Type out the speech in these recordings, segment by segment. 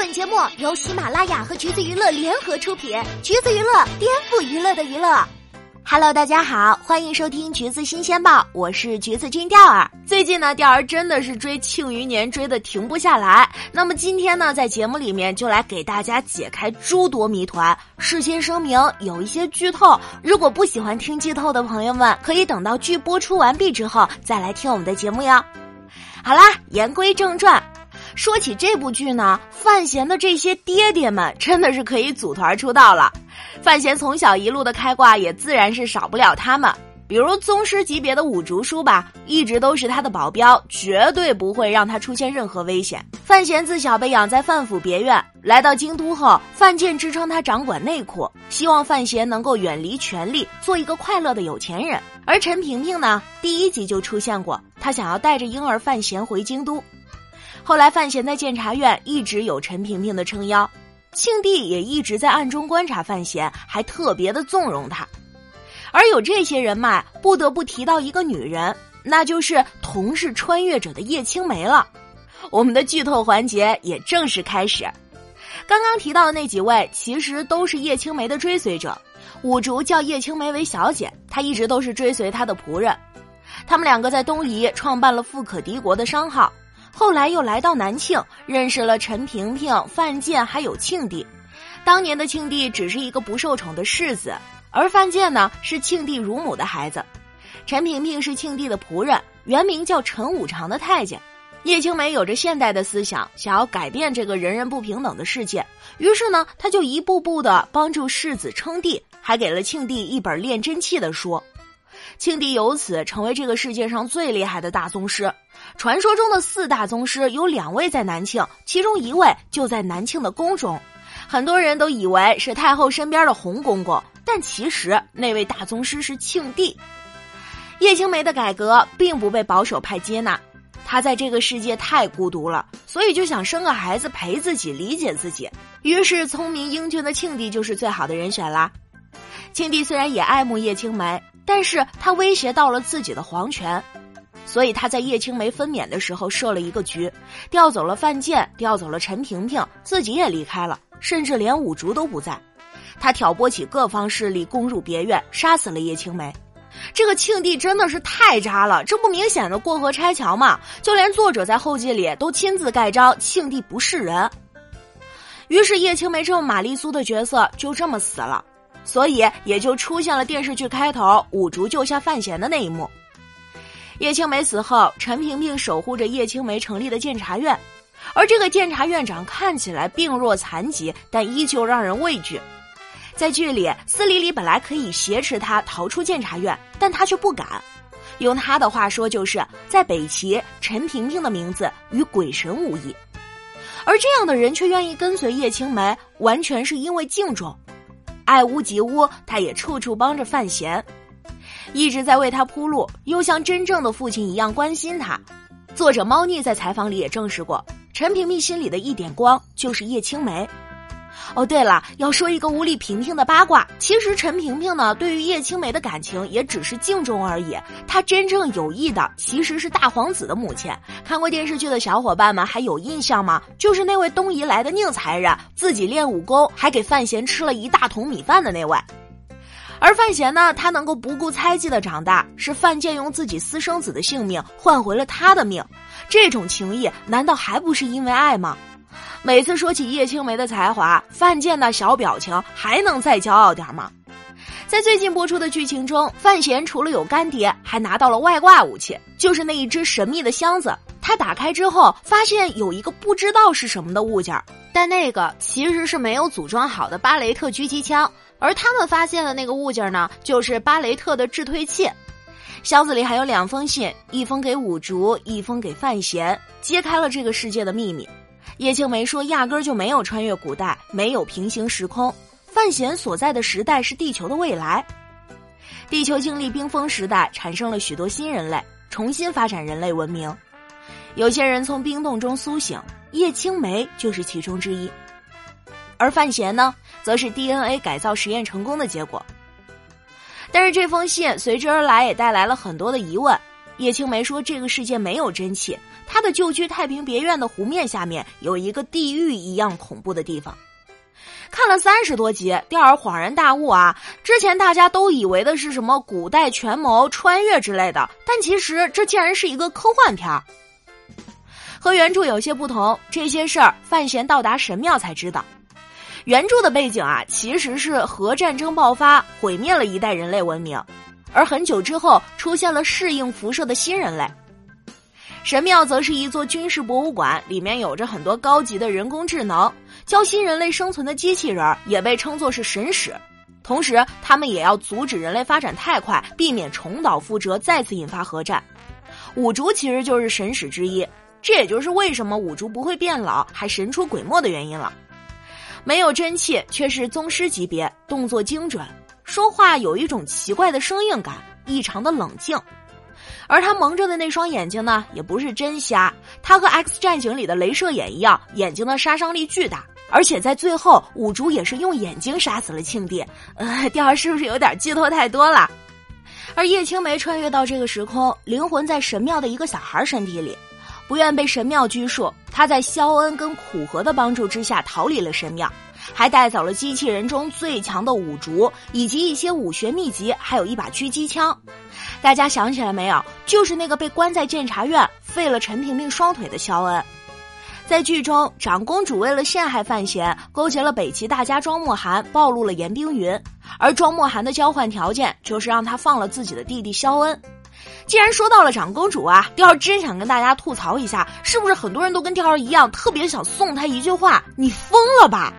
本节目由喜马拉雅和橘子娱乐联合出品，橘子娱乐颠覆娱乐的娱乐。Hello，大家好，欢迎收听橘子新鲜报，我是橘子君钓儿。最近呢，钓儿真的是追《庆余年》追的停不下来。那么今天呢，在节目里面就来给大家解开诸多谜团。事先声明，有一些剧透，如果不喜欢听剧透的朋友们，可以等到剧播出完毕之后再来听我们的节目哟。好啦，言归正传。说起这部剧呢，范闲的这些爹爹们真的是可以组团出道了。范闲从小一路的开挂，也自然是少不了他们。比如宗师级别的五竹叔吧，一直都是他的保镖，绝对不会让他出现任何危险。范闲自小被养在范府别院，来到京都后，范建支撑他掌管内库，希望范闲能够远离权力，做一个快乐的有钱人。而陈萍萍呢，第一集就出现过，她想要带着婴儿范闲回京都。后来，范闲在监察院一直有陈萍萍的撑腰，庆帝也一直在暗中观察范闲，还特别的纵容他。而有这些人脉，不得不提到一个女人，那就是同是穿越者的叶青梅了。我们的剧透环节也正式开始。刚刚提到的那几位，其实都是叶青梅的追随者。五竹叫叶青梅为小姐，她一直都是追随她的仆人。他们两个在东夷创办了富可敌国的商号。后来又来到南庆，认识了陈萍萍、范建，还有庆帝。当年的庆帝只是一个不受宠的世子，而范建呢是庆帝乳母的孩子。陈萍萍是庆帝的仆人，原名叫陈五常的太监。叶青梅有着现代的思想，想要改变这个人人不平等的世界，于是呢，他就一步步的帮助世子称帝，还给了庆帝一本炼真气的书。庆帝由此成为这个世界上最厉害的大宗师。传说中的四大宗师有两位在南庆，其中一位就在南庆的宫中。很多人都以为是太后身边的洪公公，但其实那位大宗师是庆帝。叶青梅的改革并不被保守派接纳，她在这个世界太孤独了，所以就想生个孩子陪自己、理解自己。于是，聪明英俊的庆帝就是最好的人选啦。庆帝虽然也爱慕叶青梅。但是他威胁到了自己的皇权，所以他在叶青梅分娩的时候设了一个局，调走了范建，调走了陈萍萍，自己也离开了，甚至连五竹都不在。他挑拨起各方势力，攻入别院，杀死了叶青梅。这个庆帝真的是太渣了，这不明显的过河拆桥吗？就连作者在后记里都亲自盖章，庆帝不是人。于是叶青梅这么玛丽苏的角色就这么死了。所以也就出现了电视剧开头五竹救下范闲的那一幕。叶青梅死后，陈萍萍守护着叶青梅成立的监察院，而这个监察院长看起来病弱残疾，但依旧让人畏惧。在剧里，司礼礼本来可以挟持他逃出监察院，但他却不敢。用他的话说，就是在北齐，陈萍萍的名字与鬼神无异，而这样的人却愿意跟随叶青梅，完全是因为敬重。爱屋及乌，他也处处帮着范闲，一直在为他铺路，又像真正的父亲一样关心他。作者猫腻在采访里也证实过，陈萍萍心里的一点光就是叶青梅。哦，对了，要说一个无力平平的八卦，其实陈萍萍呢，对于叶青梅的感情也只是敬重而已。她真正有意的其实是大皇子的母亲。看过电视剧的小伙伴们还有印象吗？就是那位东夷来的宁才人，自己练武功还给范闲吃了一大桶米饭的那位。而范闲呢，他能够不顾猜忌的长大，是范建用自己私生子的性命换回了他的命。这种情谊，难道还不是因为爱吗？每次说起叶青梅的才华，范建那小表情还能再骄傲点吗？在最近播出的剧情中，范闲除了有干爹，还拿到了外挂武器，就是那一只神秘的箱子。他打开之后，发现有一个不知道是什么的物件，但那个其实是没有组装好的巴雷特狙击枪。而他们发现的那个物件呢，就是巴雷特的制退器。箱子里还有两封信，一封给五竹，一封给范闲，揭开了这个世界的秘密。叶青梅说：“压根儿就没有穿越古代，没有平行时空。范闲所在的时代是地球的未来。地球经历冰封时代，产生了许多新人类，重新发展人类文明。有些人从冰冻中苏醒，叶青梅就是其中之一。而范闲呢，则是 DNA 改造实验成功的结果。但是这封信随之而来，也带来了很多的疑问。叶青梅说：这个世界没有真气。”他的旧居太平别院的湖面下面有一个地狱一样恐怖的地方。看了三十多集，钓儿恍然大悟啊！之前大家都以为的是什么古代权谋、穿越之类的，但其实这竟然是一个科幻片儿。和原著有些不同，这些事儿范闲到达神庙才知道。原著的背景啊，其实是核战争爆发，毁灭了一代人类文明，而很久之后出现了适应辐射的新人类。神庙则是一座军事博物馆，里面有着很多高级的人工智能，教新人类生存的机器人也被称作是神使。同时，他们也要阻止人类发展太快，避免重蹈覆辙，再次引发核战。五竹其实就是神使之一，这也就是为什么五竹不会变老，还神出鬼没的原因了。没有真气，却是宗师级别，动作精准，说话有一种奇怪的生硬感，异常的冷静。而他蒙着的那双眼睛呢，也不是真瞎，他和《X 战警》里的镭射眼一样，眼睛的杀伤力巨大。而且在最后，五竹也是用眼睛杀死了庆帝。呃，第二是不是有点寄托太多了？而叶青梅穿越到这个时空，灵魂在神庙的一个小孩身体里，不愿被神庙拘束。他在肖恩跟苦荷的帮助之下逃离了神庙，还带走了机器人中最强的五竹，以及一些武学秘籍，还有一把狙击枪。大家想起来没有？就是那个被关在监察院、废了陈萍萍双腿的肖恩。在剧中，长公主为了陷害范闲，勾结了北齐大家庄墨涵，暴露了严冰云。而庄墨涵的交换条件就是让他放了自己的弟弟肖恩。既然说到了长公主啊，调儿真想跟大家吐槽一下，是不是很多人都跟调儿一样，特别想送她一句话：“你疯了吧？”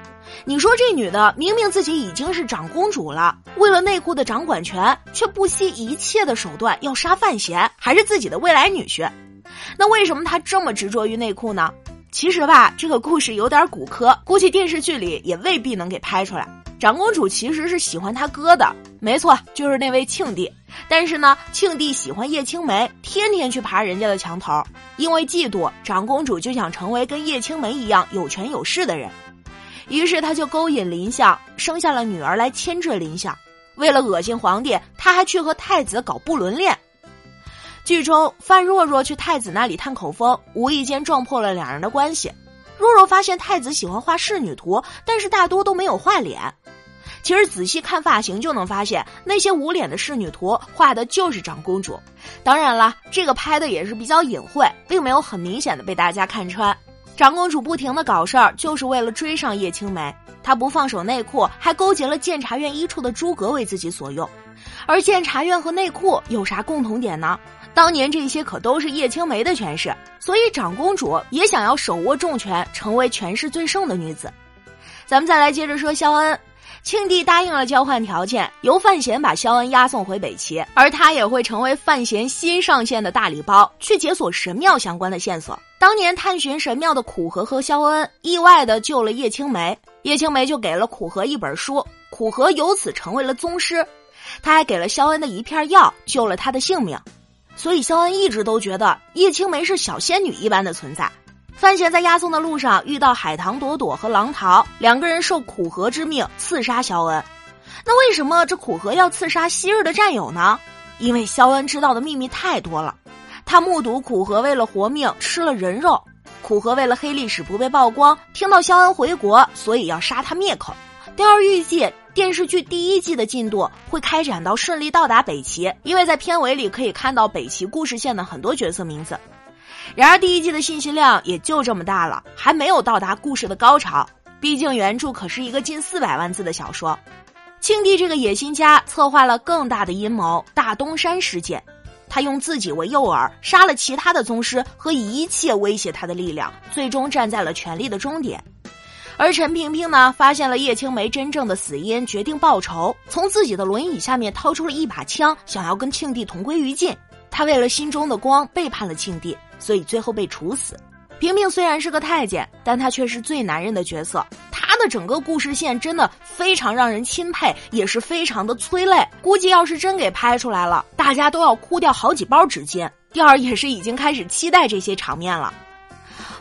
你说这女的明明自己已经是长公主了，为了内库的掌管权，却不惜一切的手段要杀范闲，还是自己的未来女婿。那为什么她这么执着于内库呢？其实吧，这个故事有点骨科，估计电视剧里也未必能给拍出来。长公主其实是喜欢她哥的，没错，就是那位庆帝。但是呢，庆帝喜欢叶青梅，天天去爬人家的墙头，因为嫉妒，长公主就想成为跟叶青梅一样有权有势的人。于是他就勾引林相，生下了女儿来牵制林相。为了恶心皇帝，他还去和太子搞不伦恋。剧中范若若去太子那里探口风，无意间撞破了两人的关系。若若发现太子喜欢画仕女图，但是大多都没有画脸。其实仔细看发型就能发现，那些无脸的仕女图画的就是长公主。当然了，这个拍的也是比较隐晦，并没有很明显的被大家看穿。长公主不停的搞事儿，就是为了追上叶青梅。她不放手内库，还勾结了监察院一处的诸葛为自己所用。而监察院和内库有啥共同点呢？当年这些可都是叶青梅的权势，所以长公主也想要手握重权，成为权势最盛的女子。咱们再来接着说肖恩，庆帝答应了交换条件，由范闲把肖恩押送回北齐，而他也会成为范闲新上线的大礼包，去解锁神庙相关的线索。当年探寻神庙的苦荷和肖恩意外的救了叶青梅，叶青梅就给了苦荷一本书，苦荷由此成为了宗师。他还给了肖恩的一片药，救了他的性命。所以肖恩一直都觉得叶青梅是小仙女一般的存在。范闲在押送的路上遇到海棠朵朵和狼桃，两个人受苦荷之命刺杀肖恩。那为什么这苦荷要刺杀昔日的战友呢？因为肖恩知道的秘密太多了。他目睹苦荷为了活命吃了人肉，苦荷为了黑历史不被曝光，听到肖恩回国，所以要杀他灭口。第二预计电视剧第一季的进度会开展到顺利到达北齐，因为在片尾里可以看到北齐故事线的很多角色名字。然而第一季的信息量也就这么大了，还没有到达故事的高潮。毕竟原著可是一个近四百万字的小说。庆帝这个野心家策划了更大的阴谋——大东山事件。他用自己为诱饵，杀了其他的宗师和一切威胁他的力量，最终站在了权力的终点。而陈萍萍呢，发现了叶青梅真正的死因，决定报仇，从自己的轮椅下面掏出了一把枪，想要跟庆帝同归于尽。他为了心中的光，背叛了庆帝，所以最后被处死。萍萍虽然是个太监，但她却是最男人的角色。她的整个故事线真的非常让人钦佩，也是非常的催泪。估计要是真给拍出来了，大家都要哭掉好几包纸巾。第二也是已经开始期待这些场面了。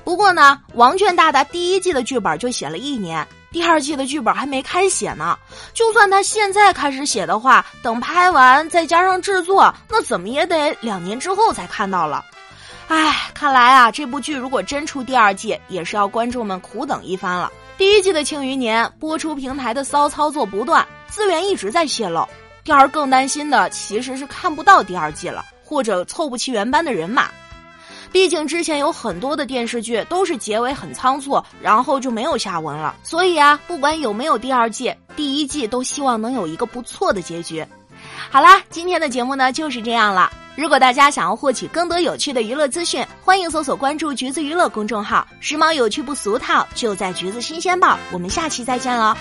不过呢，王倦大大第一季的剧本就写了一年，第二季的剧本还没开写呢。就算他现在开始写的话，等拍完再加上制作，那怎么也得两年之后才看到了。唉，看来啊，这部剧如果真出第二季，也是要观众们苦等一番了。第一季的《庆余年》播出平台的骚操作不断，资源一直在泄露。第二更担心的其实是看不到第二季了，或者凑不齐原班的人马。毕竟之前有很多的电视剧都是结尾很仓促，然后就没有下文了。所以啊，不管有没有第二季，第一季都希望能有一个不错的结局。好啦，今天的节目呢就是这样了。如果大家想要获取更多有趣的娱乐资讯，欢迎搜索关注“橘子娱乐”公众号，时髦有趣不俗套，就在“橘子新鲜报”。我们下期再见了。